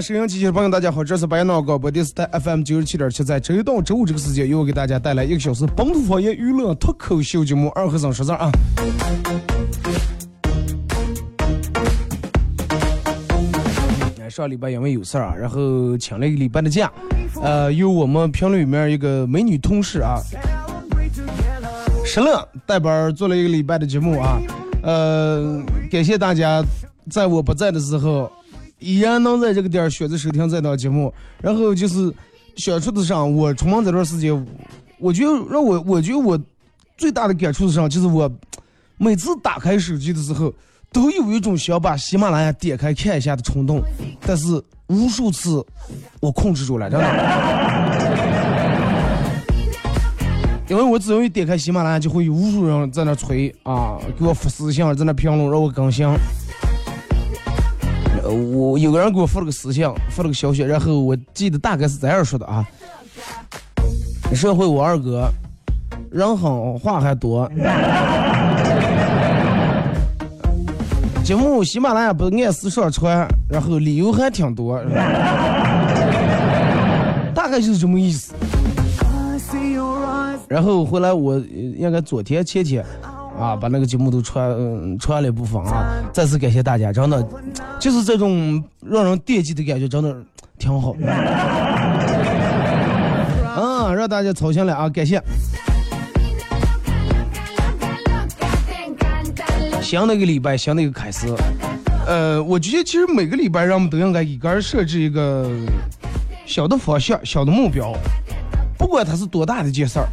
收音机前的朋友，大家好，这是白闹广播电视台 FM 九十七点七，在周一到周五这个时间，由我给大家带来一个小时本土方言娱乐脱口秀节目《二和尚说事儿》啊。上礼拜因为有事儿啊，然后请了一个礼拜的假，呃，由我们评论里面一个美女同事啊，石乐代班做了一个礼拜的节目啊，呃，感谢大家在我不在的时候。依然能在这个点儿选择收听这档节目，然后就是相处的上，我出门这段时间，我觉得让我，我觉得我最大的感触是上，就是我每次打开手机的时候，都有一种想把喜马拉雅点开看一下的冲动，但是无数次我控制住了，真的，因为我只要一点开喜马拉雅，就会有无数人在那催啊，给我发私信，在那评论让我更新。我有个人给我发了个私信，发了个消息，然后我记得大概是这样说的啊：社会我二哥，人狠话还多，节目喜马拉雅不按时上传，然后理由还挺多，大概就是这么意思。然后回来我应该昨天前天。啊，把那个节目都传传了一部分啊！再次感谢大家，真的，就是这种让人惦记的感觉，真的挺好。嗯，让大家操心了啊！感谢。新的一个礼拜，新的一个开始。呃，我觉得其实每个礼拜，我们都应该给个人设置一个小的方向、小的目标，不管它是多大的一件事儿。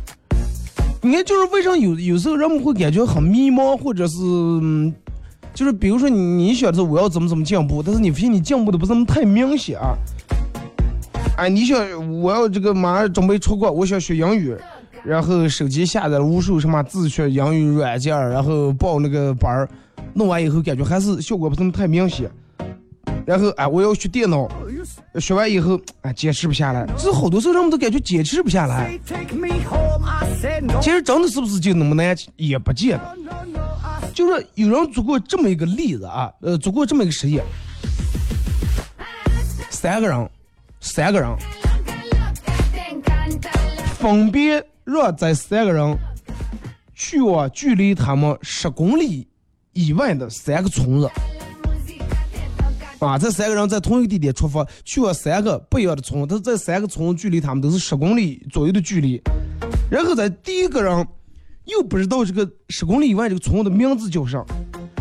你看，就是为啥有有时候人们会感觉很迷茫，或者是，就是比如说你你想着我要怎么怎么进步，但是你发现你进步的不是那么太明显啊。哎，你想我要这个马上准备出国，我想学英语，然后手机下载了无数什么自学英语软件，然后报那个班儿，弄完以后感觉还是效果不是那么太明显。然后哎，我要学电脑，学完以后哎坚持不下来，这好多时候人们都感觉坚持不下来。其实真的是不是就那么难，也不见得。就是有人做过这么一个例子啊，呃，做过这么一个实验，三个人，三个人，分别让这三个人去往距离他们十公里以外的三个村子。啊，这三个人在同一个地点出发，去往三个不一样的村，但这三个村距离他们都是十公里左右的距离。然后在第一个人又不知道这个十公里以外这个村的名字叫啥，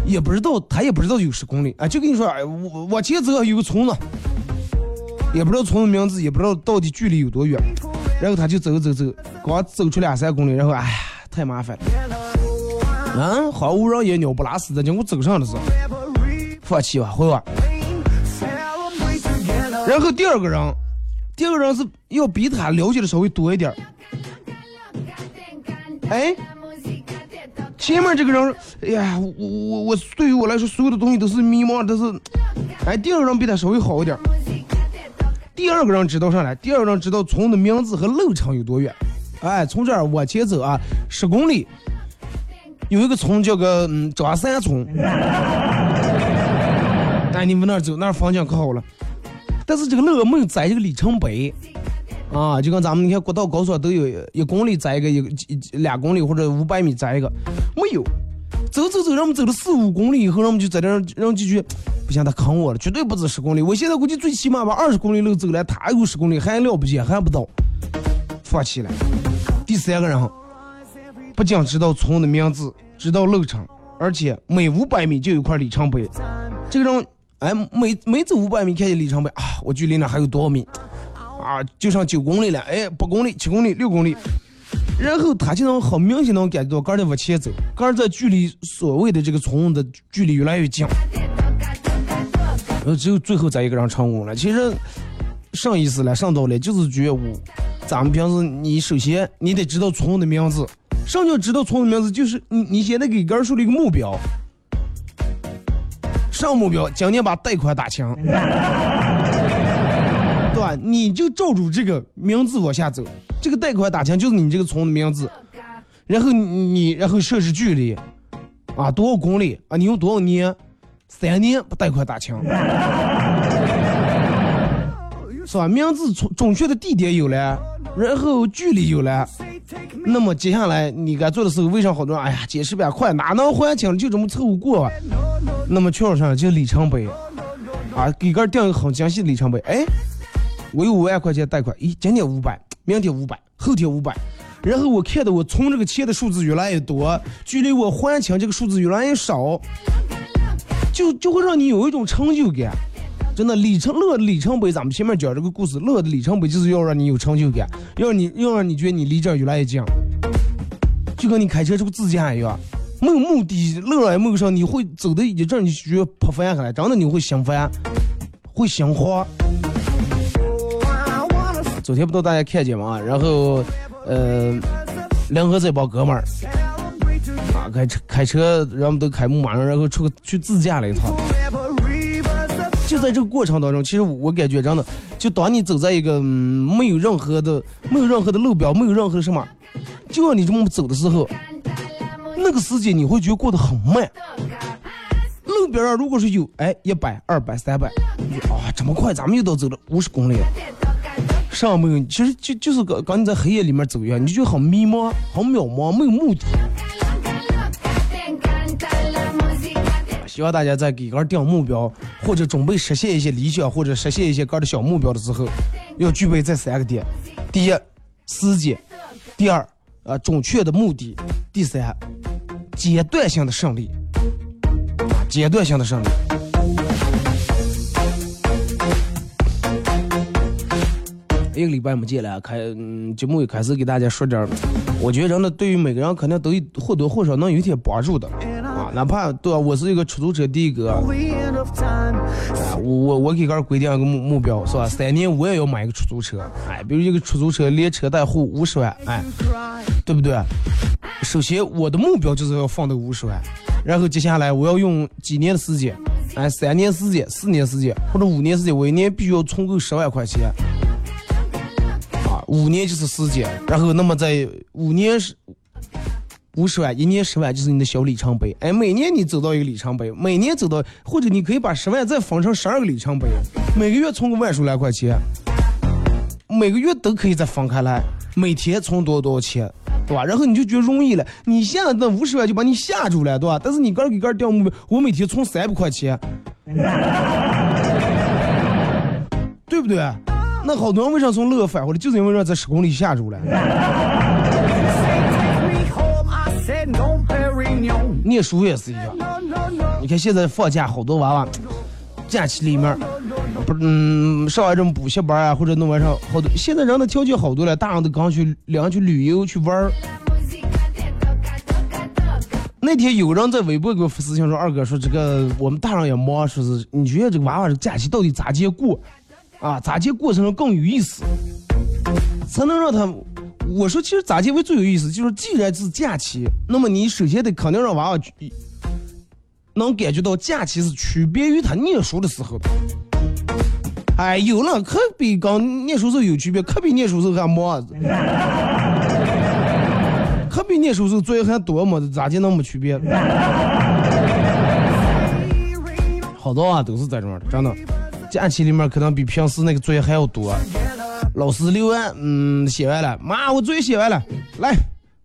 也不知道他也不知道有十公里啊，就跟你说，哎，我往前走有个村子，也不知道村的名字，也不知道到底距离有多远。然后他就走走走，刚走出两三公里，然后哎呀，太麻烦了，嗯，好无人烟鸟不拉屎的，结果走上的是，放弃吧，回吧。然后第二个人，第二个人是要比他了解的稍微多一点。哎，前面这个人，哎呀，我我我对于我来说，所有的东西都是迷茫，都是，哎，第二个人比他稍微好一点。第二个人知道啥来？第二个人知道村的名字和路程有多远。哎，从这儿往前走啊，十公里，有一个村叫个嗯张山村。哎，你们那儿走，那儿风景可好了。但是这个路没有栽这个里程碑，啊，就跟咱们你看国道高速都有一公里栽一个，一一两公里或者五百米栽一个，没有。走走走，让我们走了四五公里以后，让我们就在这儿，让几句，不行，他坑我了，绝对不止十公里。我现在估计最起码把二十公里路走了，他有十公里还了不起，还不到，放弃了。第三个人，不仅知道村的名字，知道路程，而且每五百米就有一块里程碑。这个人。哎，每每走五百米，看见里程碑啊，我距离那还有多少米？啊，就剩九公里了。哎，八公里、七公里、六公里，然后他就能很明显能感觉到，杆儿在往前走，杆儿在距离所谓的这个村的距离越来越近。然后只有最后咱一个人成功了。其实上意思了，上道理就是觉悟。咱们平时你首先你得知道村的名字，什么叫知道村的名字？就是你你现在给杆儿树立一个目标。上目标，今年把贷款打清，对吧？你就照住这个名字往下走，这个贷款打清就是你这个村的名字，然后你然后设置距离，啊，多少公里啊？你用多少年？三年把贷款打清，是吧？名字准准确的地点有了，然后距离有了，那么接下来你该做的时候，为啥好多人哎呀，解释不快，哪能还清？就这么凑合过。那么确上就里程碑，啊，给个定一个很详细的里程碑。哎，我有五万块钱贷款，咦，今天五百，明天五百，后天五百，然后我看到我存这个钱的数字越来越多，距离我还清这个数字越来越少，就就会让你有一种成就感。真的里程乐里程碑，咱们前面讲这个故事，乐的里程碑就是要让你有成就感，要让你要让你觉得你离这儿越来越近，就跟你开车这个自驾一样。没有目的，路也没有上，你会走的一阵，你就觉得不烦下来，真的你会心烦，会心慌。昨天不都大家看见吗？然后，呃，联合这帮哥们儿啊，开车开车，人们都开牧马人，然后出去自驾了一趟。就在这个过程当中，其实我感觉真的，就当你走在一个没有任何的、没有任何的路标、没有任何什么，就让你这么走的时候。那个时间你会觉得过得很慢。路边上如果是有哎一百、二百、三百，啊这么快，咱们又都走了五十公里了。上没有，其实就就是刚刚你在黑夜里面走一样，你就很迷茫、很渺茫，没有目的。希望大家在给个定目标或者准备实现一些理想或者实现一些个的小目标的时候，要具备这三个点：第一，时间；第二，呃，准确的目的；第三。阶段性的胜利，阶段性的胜利。一个礼拜没见了，开嗯节目也开始给大家说点，我觉得真的对于每个人肯定都有或多或少能有一点帮助的啊，哪怕对吧？我是一个出租车的哥，哎，我我我给个规定一个目目标是吧？三年我也要买一个出租车，哎，比如一个出租车连车带户五十万，哎，对不对？首先我的目标就是要放到五十万，然后接下来我要用几年的时间，哎，三年时间、四年时间或者五年时间，我一年必须要存够十万块钱。五年就是时间，然后那么在五年是五十万，一年十万就是你的小里程碑。哎，每年你走到一个里程碑，每年走到，或者你可以把十万再分成十二个里程碑，每个月存个万数来块钱，每个月都可以再分开来，每天存多少多少钱，对吧？然后你就觉得容易了，你现在那五十万就把你吓住了，对吧？但是你个给个定目标，我每天存三百块钱，对不对？那好多人为啥从乐返回来，就是因为让在十公里吓住了。念书也是一样，你看现在放假，好多娃娃假期里面不是嗯上完这种补习班啊，或者弄完上好多。现在人的条件好多了，大人都刚去两人去旅游去玩儿。那天有人在微博给我发私信说：“二哥说这个我们大人也忙，说是你觉得这个娃娃这假期到底咋接过？”啊，咋接过程中更有意思，才能让他？我说，其实咋接会最有意思，就是既然是假期，那么你首先得肯定让娃娃能感觉到假期是区别于他念书的时候的。哎，有了，可比刚念书时候有区别，可比念书时候还忙，可比念书时候作业还多么的，咋就能没区别？好多啊，都是在这种的，真的。假期里面可能比平时那个作业还要多，老师留完，嗯，写完了，妈，我作业写完了，来，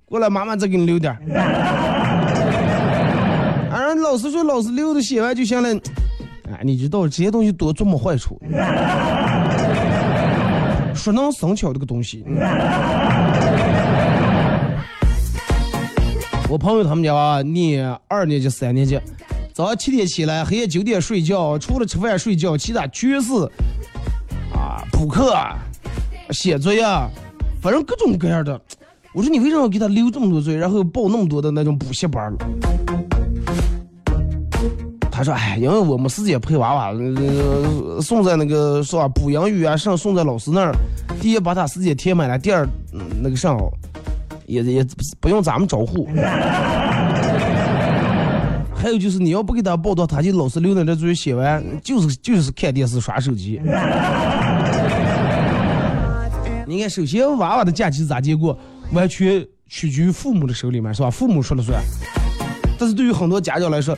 过来，妈妈再给你留点儿。啊，老师说老师留的写完就行了，哎，你知道这些东西多多么坏处？熟能生巧这个东西。我朋友他们家啊，念二年级、三年级。早上七点起来，黑夜九点睡觉，除了吃饭睡觉，其他全是啊补课、写作业，反正各种各样的。我说你为什么要给他留这么多作业，然后报那么多的那种补习班他说：“哎，因为我们时间陪娃娃，呃送在那个是吧？补英语啊，上送在老师那儿。第一把他时间填满了，第二那个上也也不用咱们招呼。”还有就是，你要不给他报到，他就老师留那这作业写完，就是就是看电视刷手机。你看，首先娃娃的假期咋结过，完全取决于父母的手里面，是吧？父母说了算。但是对于很多家长来说，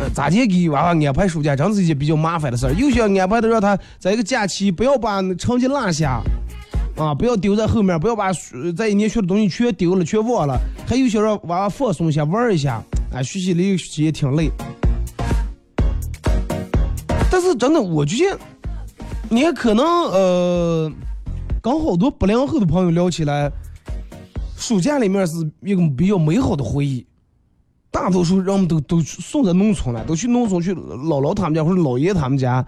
呃，咋接给娃娃安排暑假，真是一件比较麻烦的事儿。有些安排的让他在一个假期不要把成绩落下，啊，不要丢在后面，不要把在一年学的东西全丢了、全忘了。还有些让娃娃放松一下、玩一下。啊，学习里学习也挺累，但是真的，我觉得，你看，可能呃，跟好多八零后的朋友聊起来，暑假里面是一个比较美好的回忆。大多数人们都都送在农村了，都去农村去姥姥他们家或者姥爷他们家，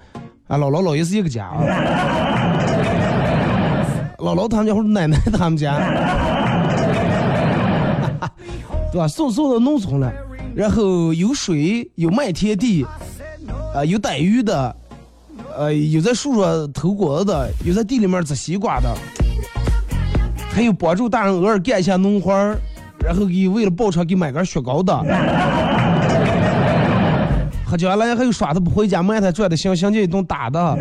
啊，姥姥姥爷是一个家啊，姥姥他们家或者奶奶他们家，对吧？送送到农村了。然后有水，有麦田地，啊，有逮鱼的，呃，有在树上偷果子的，有在地里面摘西瓜的，还有帮助大人偶尔干一下农活，然后给为了报仇给买根雪糕的，喝酒了还有耍的不回家埋汰拽的想想起一顿打的，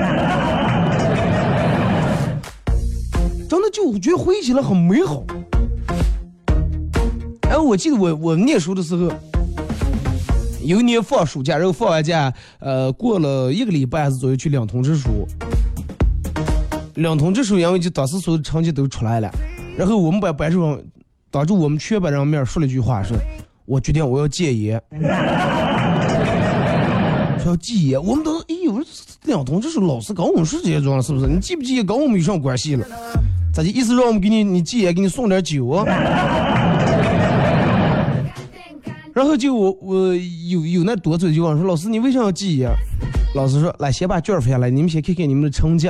真的就觉得回忆起来很美好。哎，我记得我我念书的时候。有一年放暑假，然后放完假，呃，过了一个礼拜还是左右去领通知书。领通知书，因为就当时所有成绩都出来了，然后我们班班主任当着我们全班人面说了一句话，说：“我决定我要戒烟。”说要戒烟，我们都哎呦，领通知书老师跟我们说这些装是不是？你戒不戒烟跟我们有什么关系了？咋的意思让我们给你你戒烟，给你送点酒啊？然后就我我有有那多嘴就问说老师你为啥要戒烟？老师说来先把卷发下来，你们先看看你们的成绩。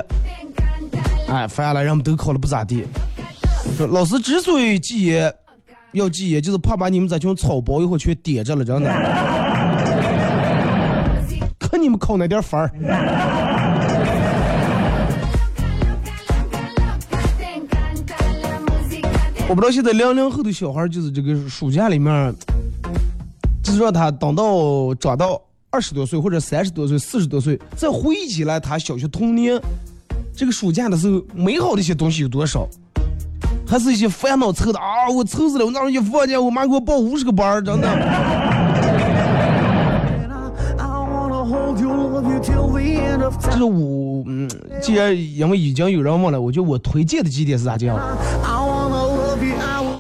哎，发下来我们都考的不咋地。说老师之所以戒烟，要戒烟，就是怕把你们这群草包一会儿全点着了，真的。看你们考那点分儿。我不知道现在零零后的小孩儿，就是这个暑假里面，是让他等到长到二十多岁或者三十多岁、四十多岁，再回忆起来他小学童年这个暑假的时候，美好的一些东西有多少？还是一些烦恼凑的啊！我愁死了，我那时候一放假，我妈给我报五十个班儿，真的。这是我，嗯，既然因为已经有人问了，我觉得我推荐的几点是咋讲？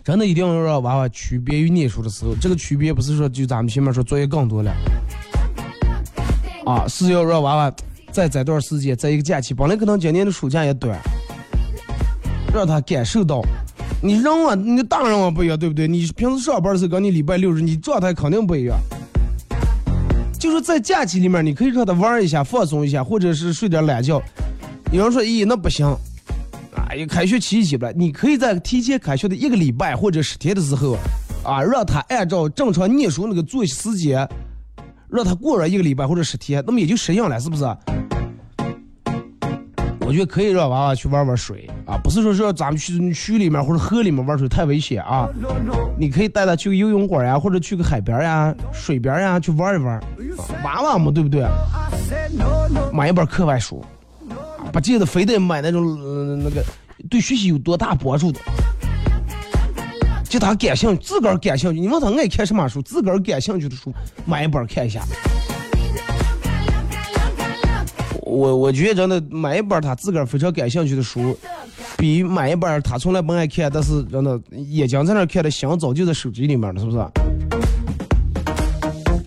真的一定要让娃娃区别于念书的时候，这个区别不是说就咱们前面说作业更多了，啊，是要让娃娃在这段时间，在一个假期，本来可能今年的暑假也短，让他感受到，你人啊，你大人啊不一样，对不对？你平时上班的时候跟你礼拜六日，你状态肯定不一样。就是在假期里面，你可以让他玩一下，放松一下，或者是睡点懒觉。有人说，咦，那不行。哎，开学期起不来，你可以在提前开学的一个礼拜或者十天的时候，啊，让他按照正常念书那个作息时间，让他过上一个礼拜或者十天，那么也就适应了，是不是？我觉得可以让娃娃去玩玩水啊，不是说说咱们去区里面或者河里面玩水太危险啊。你可以带他去个游泳馆呀，或者去个海边呀、水边呀去玩一玩，娃娃嘛，对不对？买一本课外书。不见得非得买那种那个对学习有多大帮助的，就他感兴趣，自个儿感兴趣。你问他爱看什么书，自个儿感兴趣的书，买一本看一下。我我觉得真的买一本他自个儿非常感兴趣的书，比买一本他从来不爱看，但是真的眼睛在那看的心早就在手机里面了，是不是？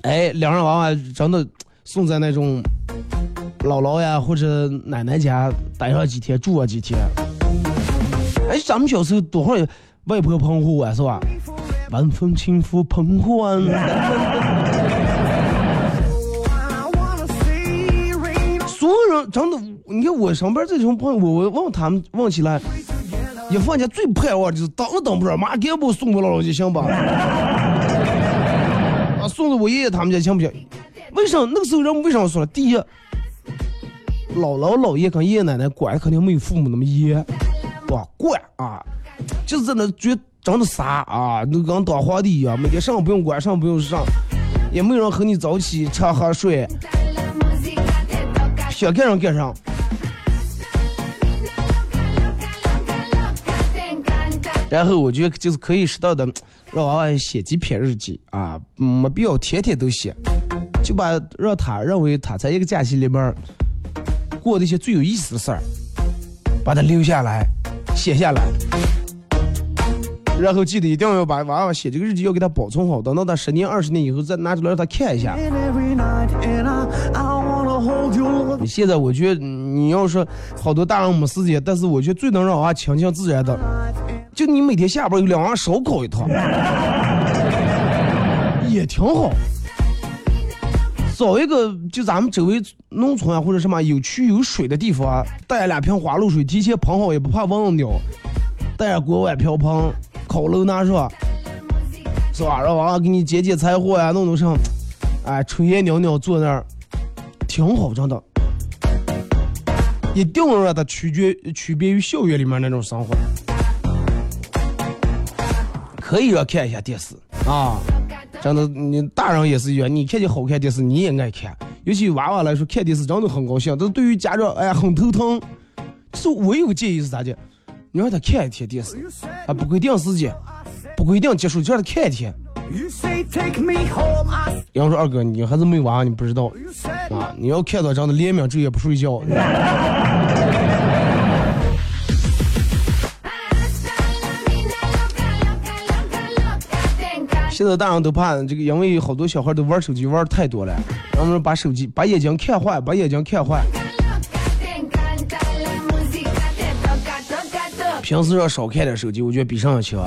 哎，两人娃娃真的送在那种。姥姥呀，或者奶奶家待上几天，住上几天。哎，咱们小时候多会外婆澎湖湾是吧？晚风轻拂澎湖湾。所有人真的，你看我上班这种朋友，我我问他们问起来，一放假最盼望就是等都等不着，马上给我送到姥姥家行吧？啊，送到我爷爷他们家行不行？为什么那个时候人为什么说了？第一。姥姥姥爷跟爷爷奶奶管肯定没有父母那么严，吧？管啊，就是在那觉真的傻啊，都跟当皇帝一样，每天上午不用管，上不用上，也没人和你早起吃喝睡，想干啥干啥。然后我觉得就是可以适当的让娃娃写几篇日记啊，没必要天天都写，就把让他认为他在一个假期里边。过那些最有意思的事儿，把它留下来，写下来，然后记得一定要把娃娃写这个日记要给他保存好，等到他十年、二十年以后再拿出来让他看一下。现在我觉得你要说好多大人没时间，但是我觉得最能让娃亲近自然的，就你每天下班有两碗烧烤一趟，也挺好。找一个就咱们周围农村啊或者什么有渠有水的地方，带两瓶花露水，提前喷好也不怕蚊子咬，带上锅碗瓢盆，烤肉拿上，是吧？让娃娃给你捡捡柴火呀，弄弄上，哎，炊烟袅袅坐那儿，挺好，真的。一定要让他区别区别于校园里面那种生活。可以让看一下电视啊。真的，你大人也是一样，你看见好看电视，你也爱看。尤其娃娃来说，看电视真的很高兴。但是对于家长，哎呀，很头疼。就是我有个建议是咋的？你让他看一天电视，啊，不规定时间，不规定结束，就让他看一天。杨说二哥，你还是没娃，你不知道啊？你要看到这样的连绵昼夜不睡觉。现在大人都怕这个，因为好多小孩都玩手机玩太多了，然后把手机把眼睛看坏，把眼睛看坏。平时要少看点手机，我觉得比上要强。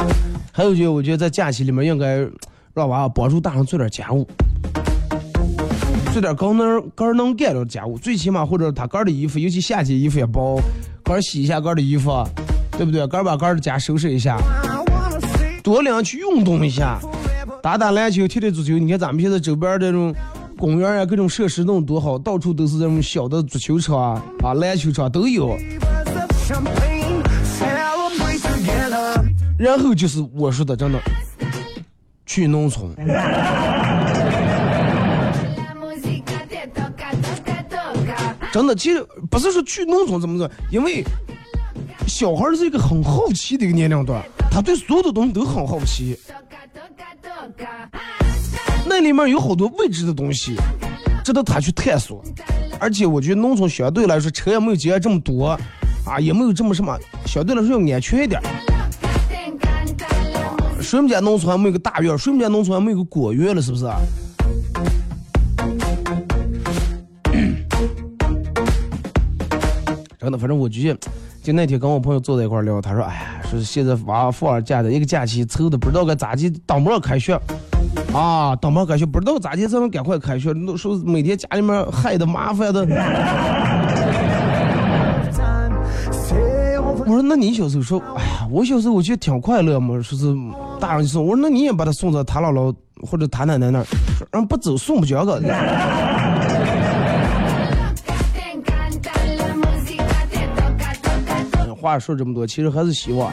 还有就我觉得在假期里面应该让娃娃帮助大人做点家务，做点个能个能干的家务，最起码或者他个的衣服，尤其夏季衣服也包，个洗一下个的衣服，对不对？个把个的家收拾一下，多量去运动一下，打打篮球，踢踢足球。你看咱们现在周边这种公园啊，各种设施弄多好，到处都是这种小的足球场啊、啊篮球场都有。然后就是我说的，真的，去农村。真的，其实不是说去农村怎么着，因为小孩是一个很好奇的一个年龄段，他对所有的东西都很好奇。那里面有好多未知的东西，值得他去探索。而且我觉得农村相对来说车也没有街这么多，啊，也没有这么什么，相对来说要安全一点。谁们家农村还没有个大院？谁们家农村还没有个果园了？是不是？真的，反正我觉得，就那天跟我朋友坐在一块聊，他说：“哎呀，说现在娃放二假的一个假期愁的不知道该咋地，当不上开学啊，当不上开学，不知道咋地才能赶快开学。说每天家里面害的麻烦的。”我说：“那你小时候说，哎呀，我小时候我觉得挺快乐嘛，说是大人送。我说那你也把他送到他姥姥或者他奶奶那儿，让不走送不交个。”话说这么多，其实还是希望，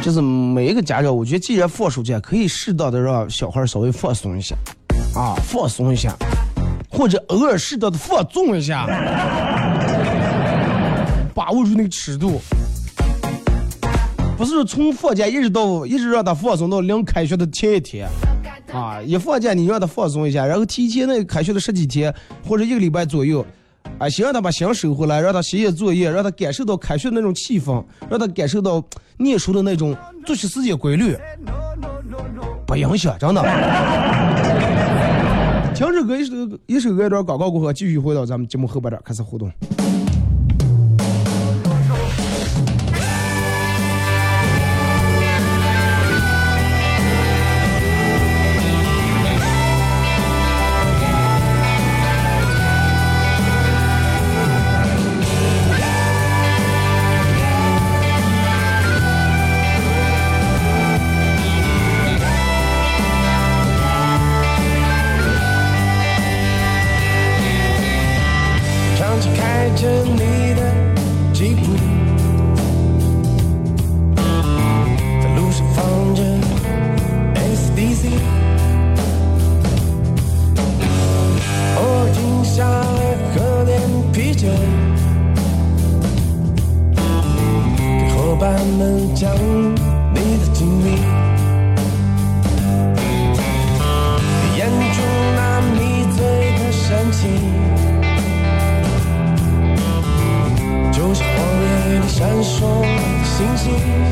就是每一个家长，我觉得既然放暑假，可以适当的让小孩稍微放松一下，啊，放松一下，或者偶尔适当的放纵一下，把握住那个尺度，不是从放假一直到一直让他放松到临开学的前一天，啊，一放假你让他放松一下，然后提前那开学的十几天或者一个礼拜左右。啊，先让他把心收回来，让他写写作业，让他感受到开学的那种气氛，让他感受到念书的那种作息时间规律，不影响，真的。停止歌一首一首歌一段广告过后，继续回到咱们节目后半段开始互动。Thank you.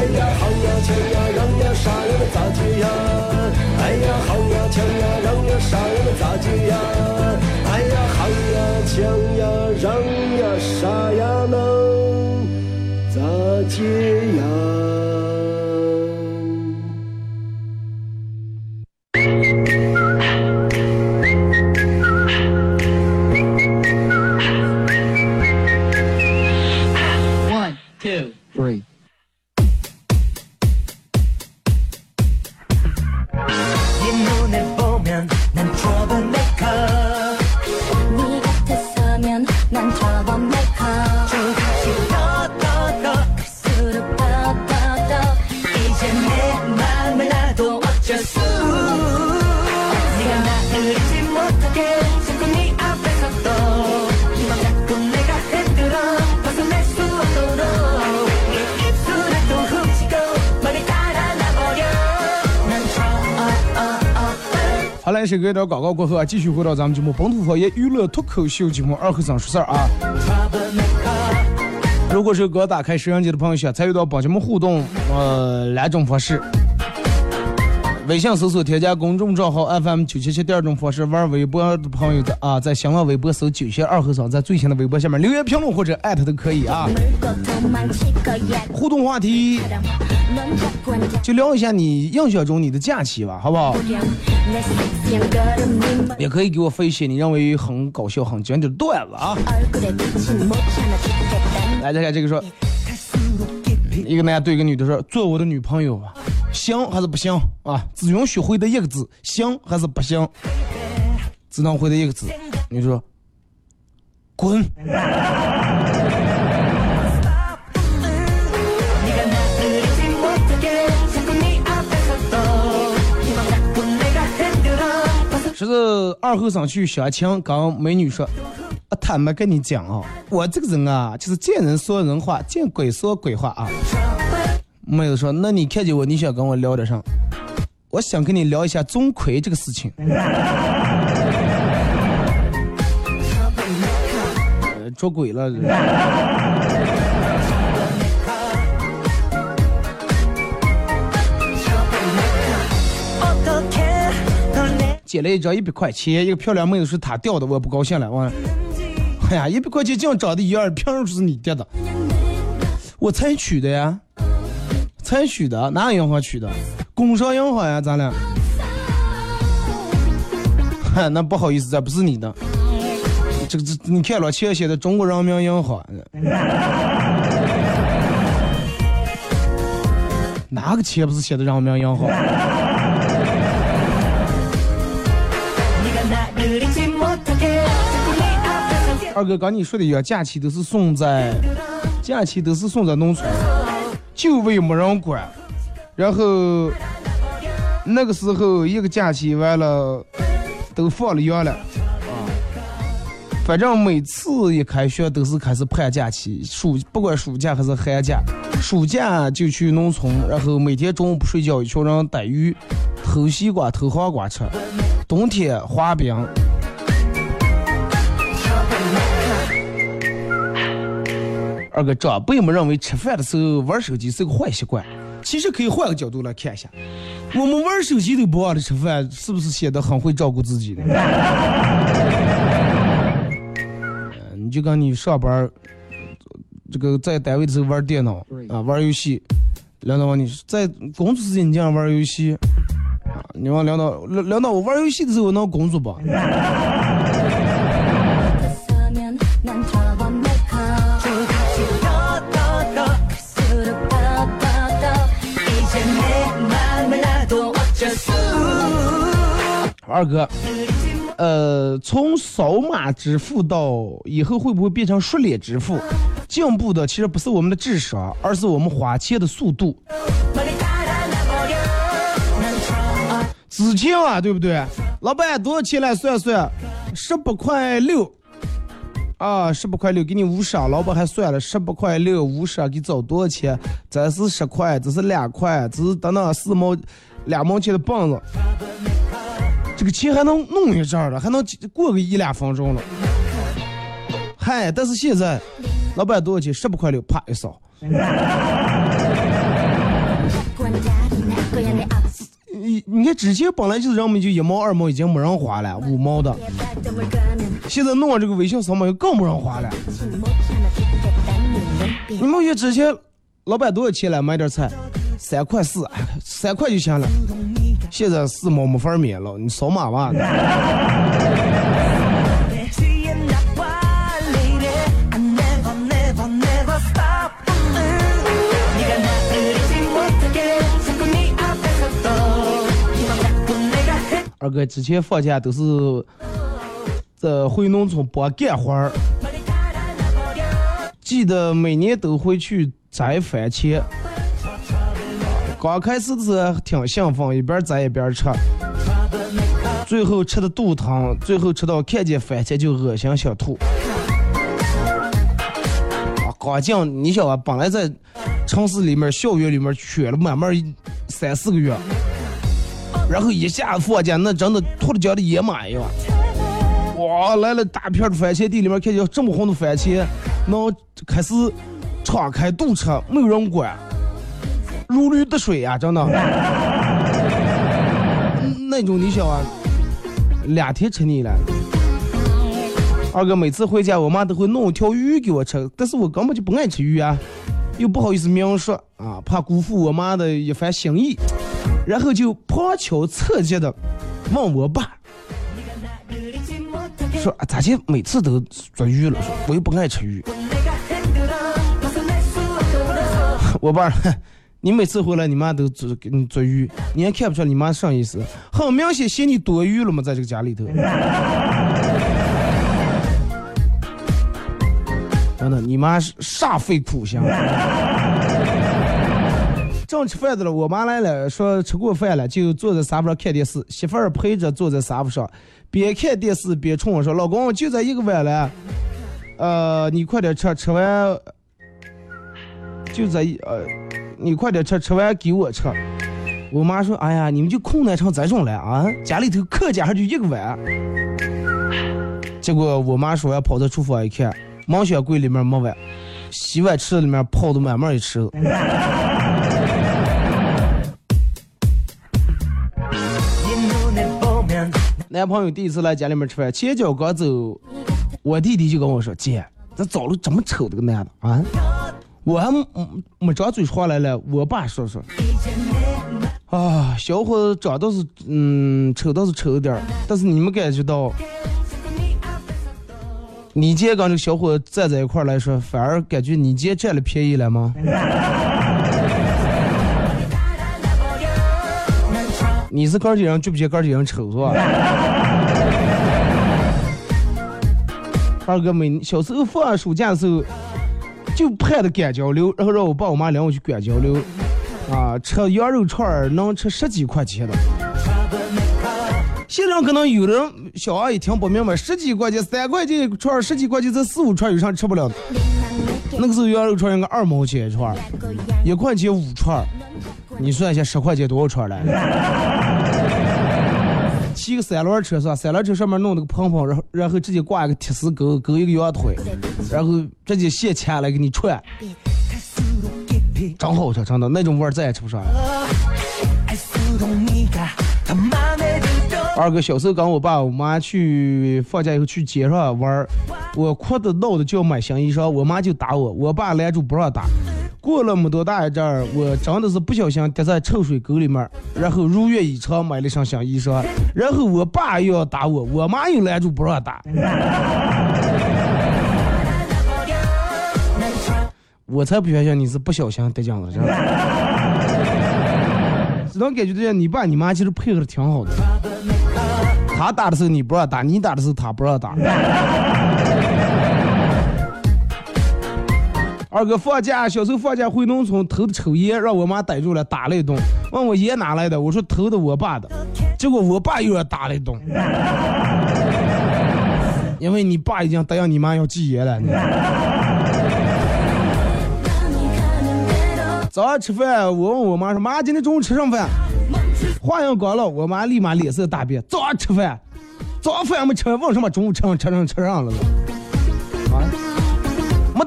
哎呀好呀抢呀让呀啥呀嘛咋接呀哎呀好呀抢呀让呀啥呀嘛咋接呀哎呀好呀抢呀让呀啥呀嘛咋接呀来一首歌一段广告过后啊，继续回到咱们节目本土方言娱乐脱口秀节目二和尚说事儿啊。如果是刚打开摄像机的朋友，想参与到帮节目互动，呃，两种方式：微信搜索添加公众账号 FM 九七七；第二种方式，玩微博的朋友在啊，在新浪微博搜九七二和尚，在最新的微博下面留言评论或者艾特都可以啊。互动话题，就聊一下你印象中你的假期吧，好不好？也可以给我发一些你认为很搞笑、很经典的段子啊。来，再看这个说，一个男的对一个女的说：“做我的女朋友吧，行还是不行啊？只允许回答一个字，行还是不行？只能回答一个字。”你说：“滚。”就是二后生去相亲，跟美女说：“啊，坦白跟你讲啊，我这个人啊，就是见人说人话，见鬼说鬼话啊。”妹子说：“那你看见我，你想跟我聊点啥？我想跟你聊一下钟馗这个事情。”捉鬼了。捡了一张一百块钱，一个漂亮妹子说她掉的，我不高兴了。我，哎呀，一百块钱这样长得一样，凭什么是你掉的？我才取的呀，才取的，哪个银行取的？工商银行呀，咱俩。嗨，那不好意思，这不是你的。这个这，你看了钱写的中国人民银行，哪个钱不是写的人民银行？二哥，刚你说的一样，假期都是送在，假期都是送在农村，就为没人管。然后那个时候一个假期完了，都放了羊了啊。反正每次一开学都是开始盼假期，暑不管暑假还是寒假，暑假就去农村，然后每天中午不睡觉，一群人逮鱼、偷西瓜、偷黄瓜吃，冬天滑冰。二哥，长辈们认为吃饭的时候玩手机是个坏习惯，其实可以换个角度来看一下，我们玩手机都不忘了吃饭，是不是显得很会照顾自己的？你就跟你上班，这个在单位的时候玩电脑啊，玩游戏，领导问你在工作时间你这样玩游戏啊？你问领导，领导我玩游戏的时候能工作不？二哥，呃，从扫码支付到以后会不会变成刷脸支付？进步的其实不是我们的智商，而是我们花钱的速度。之前啊，对不对？老板多少钱来算算？十八块六。啊，十八块六给你五十啊，老板还算了，十八块六五十啊，给找多少钱？这是十块，这是两块，这是等等四毛两毛钱的棒子，这个钱还能弄一阵儿了，还能过个一两分钟了。嗨，但是现在，老板多少钱？十八块六，啪一扫。你你看之前本来就是人们就一毛二毛已经没人花了，五毛的，现在弄完这个微信扫码又更没人花了。你们月之前老板多少钱来买点菜？三块四，三块就行了。现在四毛没法免了，你扫码吧。二哥之前放假都是在回农村帮干活儿，记得每年都会去摘番茄。刚开始的时候挺兴奋，一边摘一边吃，最后吃的肚疼，最后吃到看见番茄就恶心想吐。啊，刚进你想啊，本来在城市里面校园里面圈了慢慢三四个月。然后一下放假，那真的吐的叫的野马一样。哇，来了大片的番茄地里面，看见这么红的番茄，那开始敞开肚吃，没有人管，如鱼得水啊，真的。那种你想啊，两天吃腻了。二哥每次回家，我妈都会弄一条鱼给我吃，但是我根本就不爱吃鱼啊，又不好意思明说啊，怕辜负我妈的一番心意。然后就旁敲侧击的问我爸，说咋就每次都做鱼了？说我又不爱吃鱼。我爸，你每次回来你妈都做给你做鱼，你也看不出来你妈啥意思？很明显嫌你多余了嘛，在这个家里头。真的，你妈煞费苦心。正吃饭的了，我妈来了，说吃过饭了，就坐在沙发上看电视。媳妇儿陪着坐在沙发上，边看电视边冲我说：“老公，就这一个碗了，呃，你快点吃，吃完就这一呃，你快点吃，吃完给我吃。”我妈说：“哎呀，你们就困难成这种了啊？家里头客家还就一个碗。”结果我妈说完跑到厨房一看，门雪柜里面没碗，洗碗池里面泡的满满一池子。男朋友第一次来家里面吃饭，前脚刚走，我弟弟就跟我说：“姐，这找了这么丑的个男的啊！”我还没张嘴说来了，我爸说说：“啊，小伙子长倒是嗯丑倒是丑点儿，但是你们感觉到，你姐跟这个小伙子站在一块儿来说，反而感觉你姐占了便宜了吗？” 你是个几人，就不嫌个几人丑是吧？二哥每小时候放暑假的时候，就盼着赶交流，然后让我爸我妈领我去赶交流，啊，吃羊肉串能吃十几块钱的。现场可能有人小阿姨听不明白，十几块钱三块钱一串，十几块钱这四五串有啥吃不了的？那个时候羊肉串应该二毛钱一串，一块钱五串。你算一下，十块钱多少串来？骑个三轮车是吧？三轮车上面弄那个棚棚，然后然后直接挂一个铁丝钩，钩一个羊腿，然后直接现牵来给你串，真好吃，真的那种味儿再也吃不上了。二哥小时候跟我爸我妈去放假以后去街上玩儿，我哭的闹的就要买新衣裳，我妈就打我，我爸拦住不让打。过了么多大一阵儿，我真的是不小心跌在臭水沟里面，然后如愿以偿买了身新衣裳，然后我爸又要打我，我妈又拦住不让打。我才不相信你是不小心得奖了，只能感觉这样，你爸你妈其实配合的挺好的。他打的时候你不让打，你打的时候他不让打。二哥放假，小时候放假回农村偷的抽烟，让我妈逮住了，打了一顿。问我烟哪来的，我说偷的我爸的，结果我爸又要打了一顿。因为你爸已经答应你妈要戒烟了。早上吃饭，我问我妈说：“妈，今天中午吃什么饭？”话音刚落，我妈立马脸色大变。早上吃饭，早上饭没吃，问什么中午吃上吃上吃上了？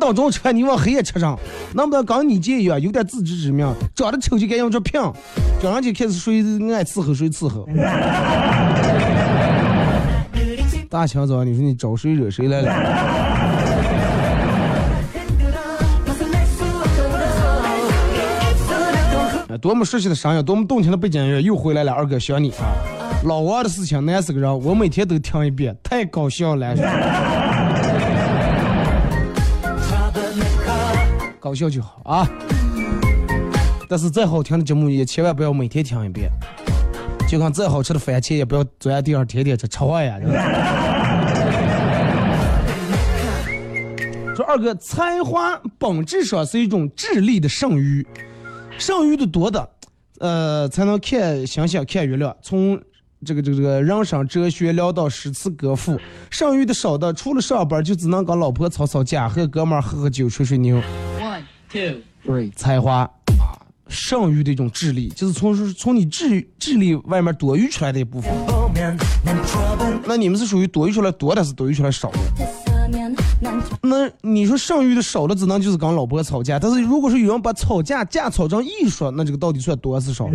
啊，没等中吃饭，你往黑夜吃上，能不能跟你姐一样有点自知之明？长得丑就该用这骗，叫人就开始谁爱伺候谁伺候。大清早，你说你找谁惹谁来了？多么熟悉的声音，多么动听的背景音乐，又回来了。二哥想你啊！老王的事情难死个人，我每天都听一遍，太搞笑了。搞笑就好啊！但是再好听的节目也千万不要每天听一遍，就看再好吃的番茄也不要坐在地上天天吃，吃坏呀！说二哥，才华本质上是一种智力的剩余。剩余的多的，呃，才能看星星看月亮。从这个这个这个人生哲学聊到诗词歌赋，剩余的少的，除了上班就只能跟老婆吵吵架，和哥们喝喝酒吹吹牛。three，才华啊，剩余的一种智力，就是从从你智智力外面多余出来的一部分。那你们是属于多余出来多的，还是多余出来少的？那你说剩余的少的只能就是跟老婆吵架，但是如果说有人把吵架架吵成艺术，那这个到底算多还是少？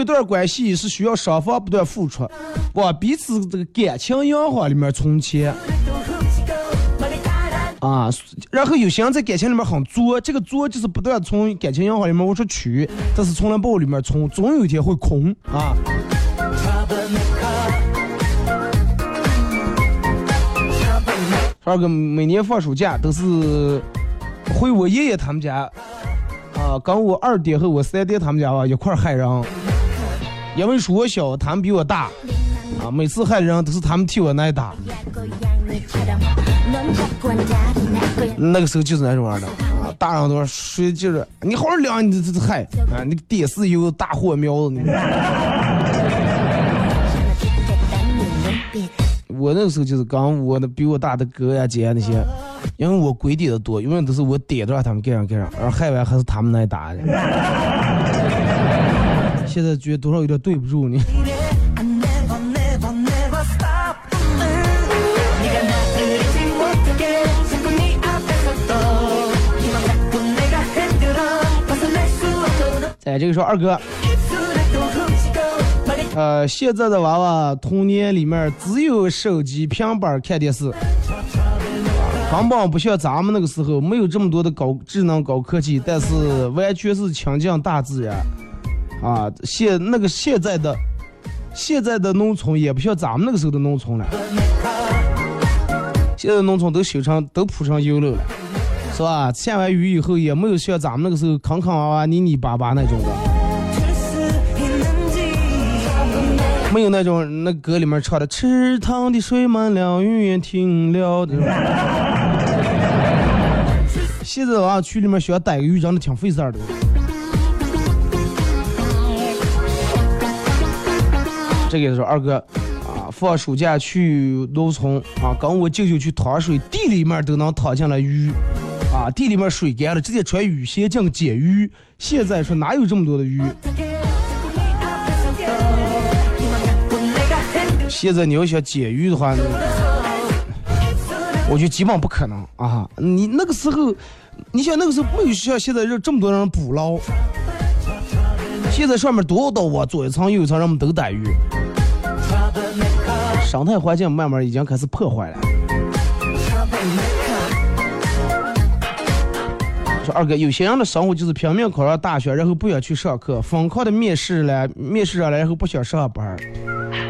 一段关系是需要双方不断付出，往彼此这个感情银行里面存钱。啊，然后有些人在感情里面很作，这个作就是不断从感情银行里面往出取，但是从来不往里面存，总有一天会空啊。二哥每年放暑假都是回我爷爷他们家，啊，跟我二爹和我三爹他们家吧一块害人，因为说我小，他们比我大，啊，每次害人都是他们替我挨打。那个时候就是那种样的啊，大人都说就是你好好量你这这害啊，你电视有大火苗子。我那个时候就是刚我的比我大的哥呀姐那些，因为我鬼点的多，永远都是我点着让他们干上干上，而害完还是他们挨打的。现在觉得多少有点对不住你。哎，这个说二哥，呃，现在的娃娃童年里面只有手机、平板看电视，根本不像咱们那个时候没有这么多的高智能、高科技，但是完全是亲近大自然。啊，现那个现在的现在的农村也不像咱们那个时候的农村了，现在农村都修成都铺上油路了。是吧？下完雨以后也没有像咱们那个时候坑坑洼洼、泥泥巴巴那种的，没有那种那歌里面唱的“池塘的水满了，雨也停了”的。现在娃去里面需要逮个鱼，真的挺费事儿的。这个是二哥啊，放暑假去农村啊，跟我舅舅去趟水，地里面都能淌进来鱼。啊，地里面水干了，直接穿雨鞋进捡鱼。现在说哪有这么多的鱼？现在你要想捡鱼的话，我觉得基本不可能啊！你那个时候，你想那个时候没有像现在这这么多人捕捞。现在上面多少道啊，左一层右一层，人们都逮鱼，生态环境慢慢已经开始破坏了。说二哥，有些人的生活就是拼命考上大学，然后不想去上课，疯狂的面试了，面试上了然后不想上班，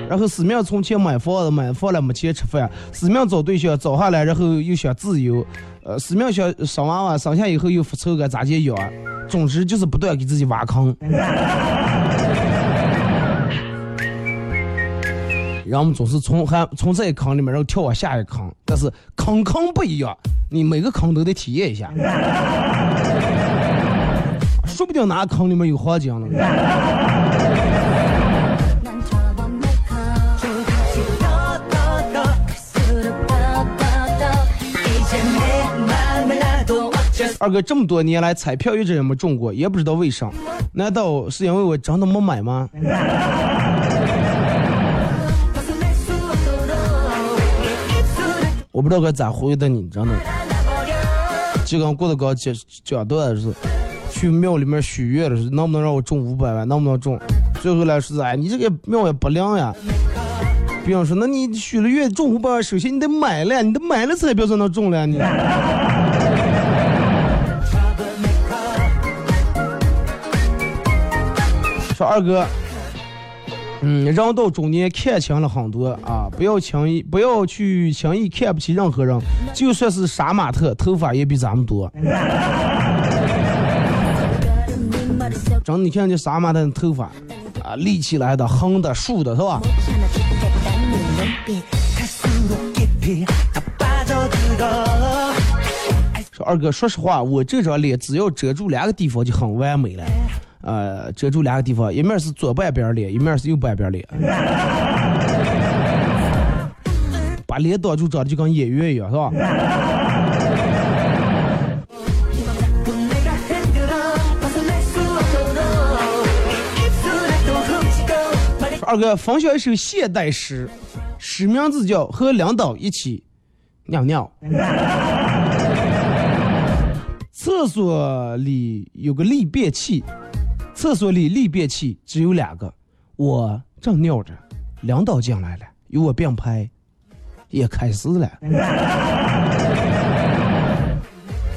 然后死命存钱买房子，买房了没钱吃饭，死命找对象找下来，然后又想自由，呃，寺庙小生娃娃，生下以后又发愁该咋接养，总之就是不断给自己挖坑。然后我们总是从还从这一坑里面，然后跳往下一坑，但是坑坑不一样，你每个坑都得体验一下，说不定哪个坑里面有黄金呢。二哥这么多年来彩票一直也没中过，也不知道为啥，难道是因为我真的没买吗？我不知道该咋回答你，真的。就跟郭德纲讲讲段子，去庙里面许愿的是，能不能让我中五百万，能不能中？最后来说，哎，你这个庙也不亮呀。比方说，那你许了愿中五百万，首先你得买了，你得买了彩票才能中了你。说二哥，嗯，人到中年看清了很多啊，不要轻易，不要去轻易看不起任何人，就算是杀马特，头发也比咱们多。真，你看这杀马特的头发啊，立起来的、横的、竖的，是吧？说二哥，说实话，我这张脸只要遮住两个地方就很完美了。呃，遮住两个地方，一面是左半边脸，一面是右半边脸，把脸挡住，长得就跟演员一样，是吧？二哥分享一首现代诗，诗名字叫《和领导一起尿尿》。厕所里有个立便器。厕所里立便器只有两个，我正尿着，领导进来了，与我并排，也开始了。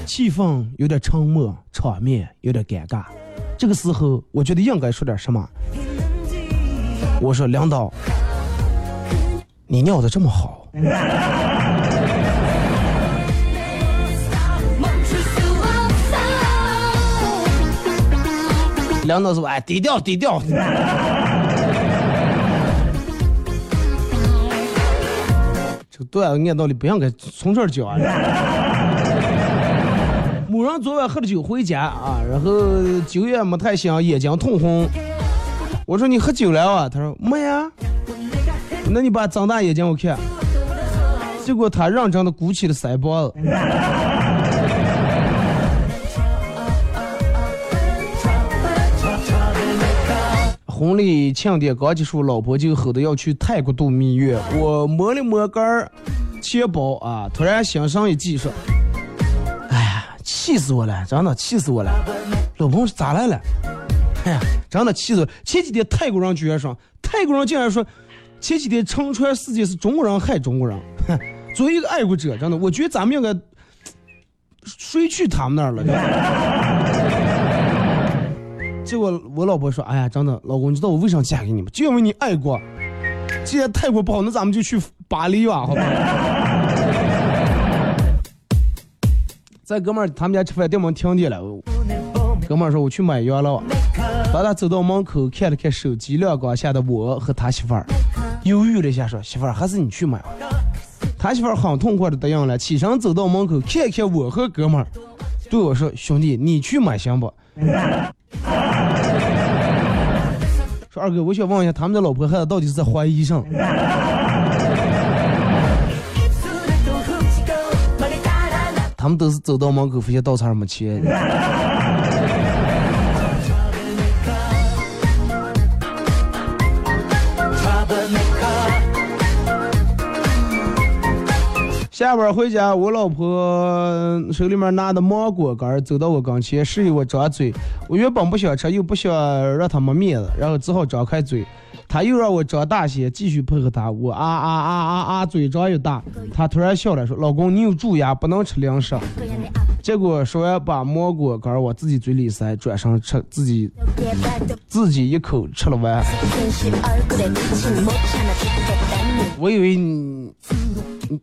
气氛有点沉默，场面有点尴尬。这个时候，我觉得应该说点什么。我说：“领导，你尿的这么好。”领导说：“哎，低调低调。”这个段按道理不应该从这儿讲啊。某人昨晚喝了酒回家啊，然后酒也没太香，眼睛通红。我说你喝酒了啊？他说没呀。那你把张大眼睛我看。结果他认真的鼓起了腮帮子。婚礼庆典刚结束，老婆就吼着要去泰国度蜜月。我摸了摸杆儿钱包啊，突然心上一计说：“哎呀，气死我了！真的气死我了！老公咋来了？哎呀，真的气死！前几天泰国人居然说，泰国人竟然说，前几天乘船事件是中国人害中国人。作为一个爱国者，真的，我觉得咱们应该谁去他们那儿了？结果我老婆说：“哎呀，真的，老公，你知道我为啥嫁给你吗？就因为你爱过。既然泰国不好，那咱们就去巴黎吧，好吧？”在哥们儿他们家吃饭，店门听见了。哥们儿说：“我去买药了。”当他走到门口，看了看手机亮光下的我和他媳妇儿，犹豫了一下，说：“媳妇儿，还是你去买吧。”他媳妇儿很痛快的答应了，起身走到门口，看看我和哥们儿，对我说：“兄弟，你去买行不？”说二哥，我想问一下，他们的老婆孩子到底是在怀疑上？他们都是走到门口发现稻草没钱。下班回家，我老婆手里面拿的芒果干，走到我跟前，示意我张嘴。我原本不想吃，又不想让他没面子，然后只好张开嘴。他又让我张大些，继续配合他。我啊啊啊啊啊，嘴张又大。他突然笑了，说：“老公，你有蛀牙，不能吃零食。”结果说完，把芒果干往自己嘴里塞，转身吃，自己自己一口吃了完。我以为你。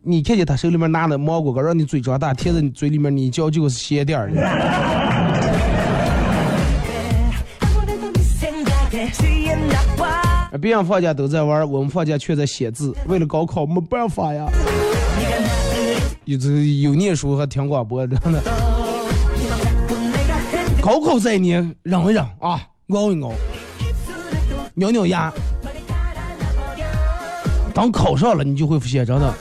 你看见他手里面拿的芒果干，让你嘴张大，贴在你嘴里面，你嚼就是咸点儿的。别人放假都在玩，我们放假却在写字。为了高考，没办法呀。有这有念书和听广播的。高考在你忍一忍啊，熬一熬，咬咬牙。当考上了，你就会发现，真的。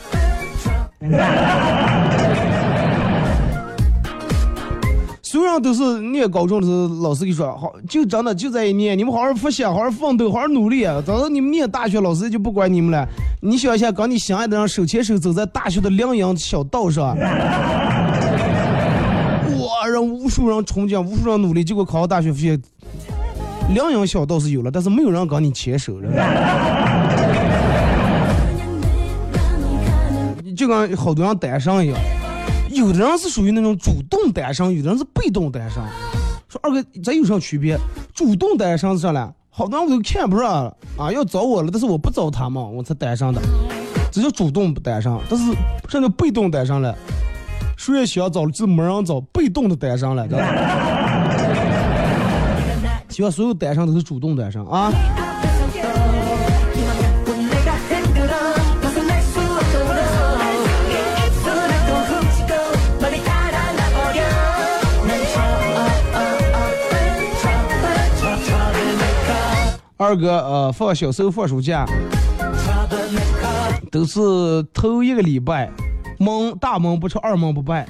人都是念高中的时候，老师给说好，就真的就在一年，你们好好复习，好好奋斗，好好努力。等到你们念大学，老师就不管你们了。你想一下，跟你相爱的人手牵手走在大学的梁阳小道上，哇，让无数人憧憬，无数人努力，结果考上大学发现，梁阳小道是有了，但是没有人跟你牵手了。跟好多人单身一样，有的人是属于那种主动单身，有的人是被动单身。说二哥，咱有啥区别？主动单身是啥嘞？好多人我都看不上啊，要找我了，但是我不找他们，我才单身的。这叫主动单身，但是现在被动单身了，谁也想找，就没人找，被动的单身了，知道吧？希望所有单身都是主动单身啊。二哥，呃，放小时候放暑假，都是头一个礼拜，门大门不出，二门不败，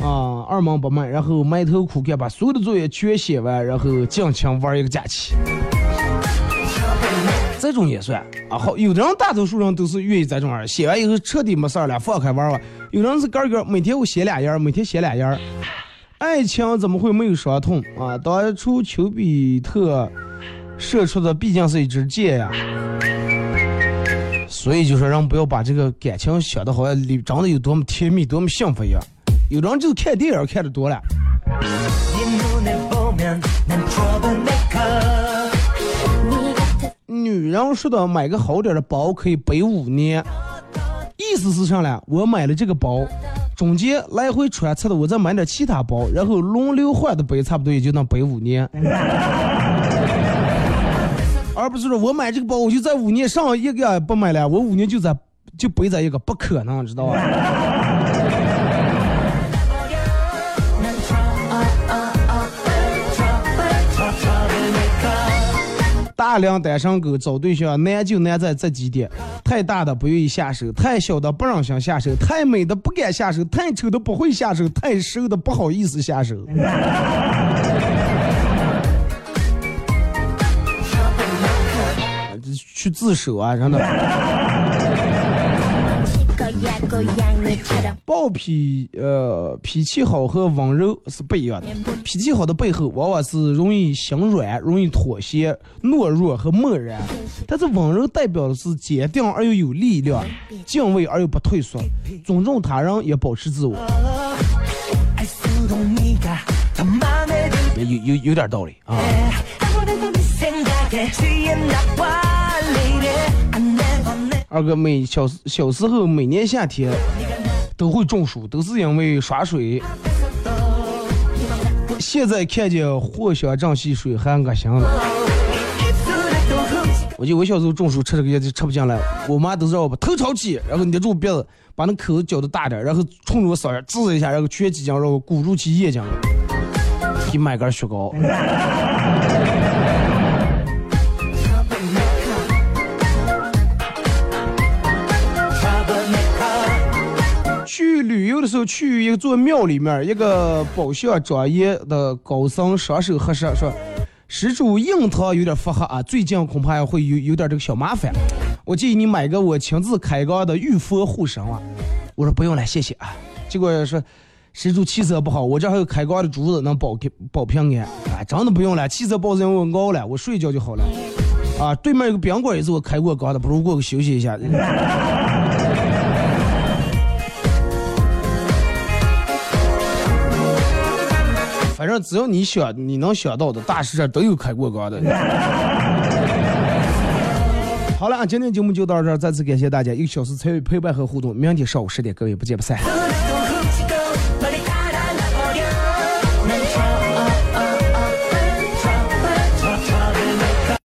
啊，二门不迈，然后埋头苦干，把所有的作业全写完，然后尽情玩一个假期。这种也算啊，好，有的人大多数人都是愿意这种玩，写完以后彻底没事儿了，放开玩玩。有的人是哥哥每天我写俩页，每天写俩页。爱情怎么会没有伤痛啊？当初丘比特。射出的毕竟是一支箭呀，所以就说人不要把这个感情想的好像里长得有多么甜蜜、多么幸福一样。有的人就看电影看的多了。女人说的买个好点的包可以背五年，意思是啥嘞？我买了这个包，中间来回穿刺的，我再买点其他包，然后轮流换的背，差不多也就能背五年。不是说我买这个包，我就在五年上一个不买了，我五年就在就背在一个，不可能，知道吧？大量单身狗找对象难就难在这几点：太大的不愿意下手，太小的不让想下手，太美的不敢下手，太丑的不会下手，太瘦的不好意思下手。去自首啊！真的。暴脾呃脾气好和温柔是不一样的。脾气好的背后往往是容易心软、容易妥协、懦弱和漠然。但是温柔代表的是坚定而又有力量，敬畏而又不退缩，尊重他人也保持自我。有有有点道理啊。二哥每小小时候每年夏天都会中暑，都是因为耍水。现在看见藿香正气水还恶心了。我记得我小时候中暑吃这个药就吃不进来，我妈都是让我把头朝起，然后捏住鼻子，把那口子嚼的大点，然后冲着我嗓子滋一下，然后全挤进，然后鼓住起眼睛来，给买根雪糕。去旅游的时候，去一座庙里面，一个宝相庄严的高僧双手合十说：“施主印堂有点发黑啊，最近恐怕会有有点这个小麻烦。我建议你买个我亲自开光的玉佛护身啊。”我说不用了，谢谢啊。结果说施主气色不好，我这还有开光的珠子能保保平安啊。真的不用了，气色不好我熬了，我睡一觉就好了。啊，对面有个宾馆也是我开过光的，不如过去休息一下。反正只要你想，你能想到的大事上都有开过光的。好了，今天节目就到这儿，再次感谢大家一个小时参与陪伴和互动。明天上午十点，各位不见不散。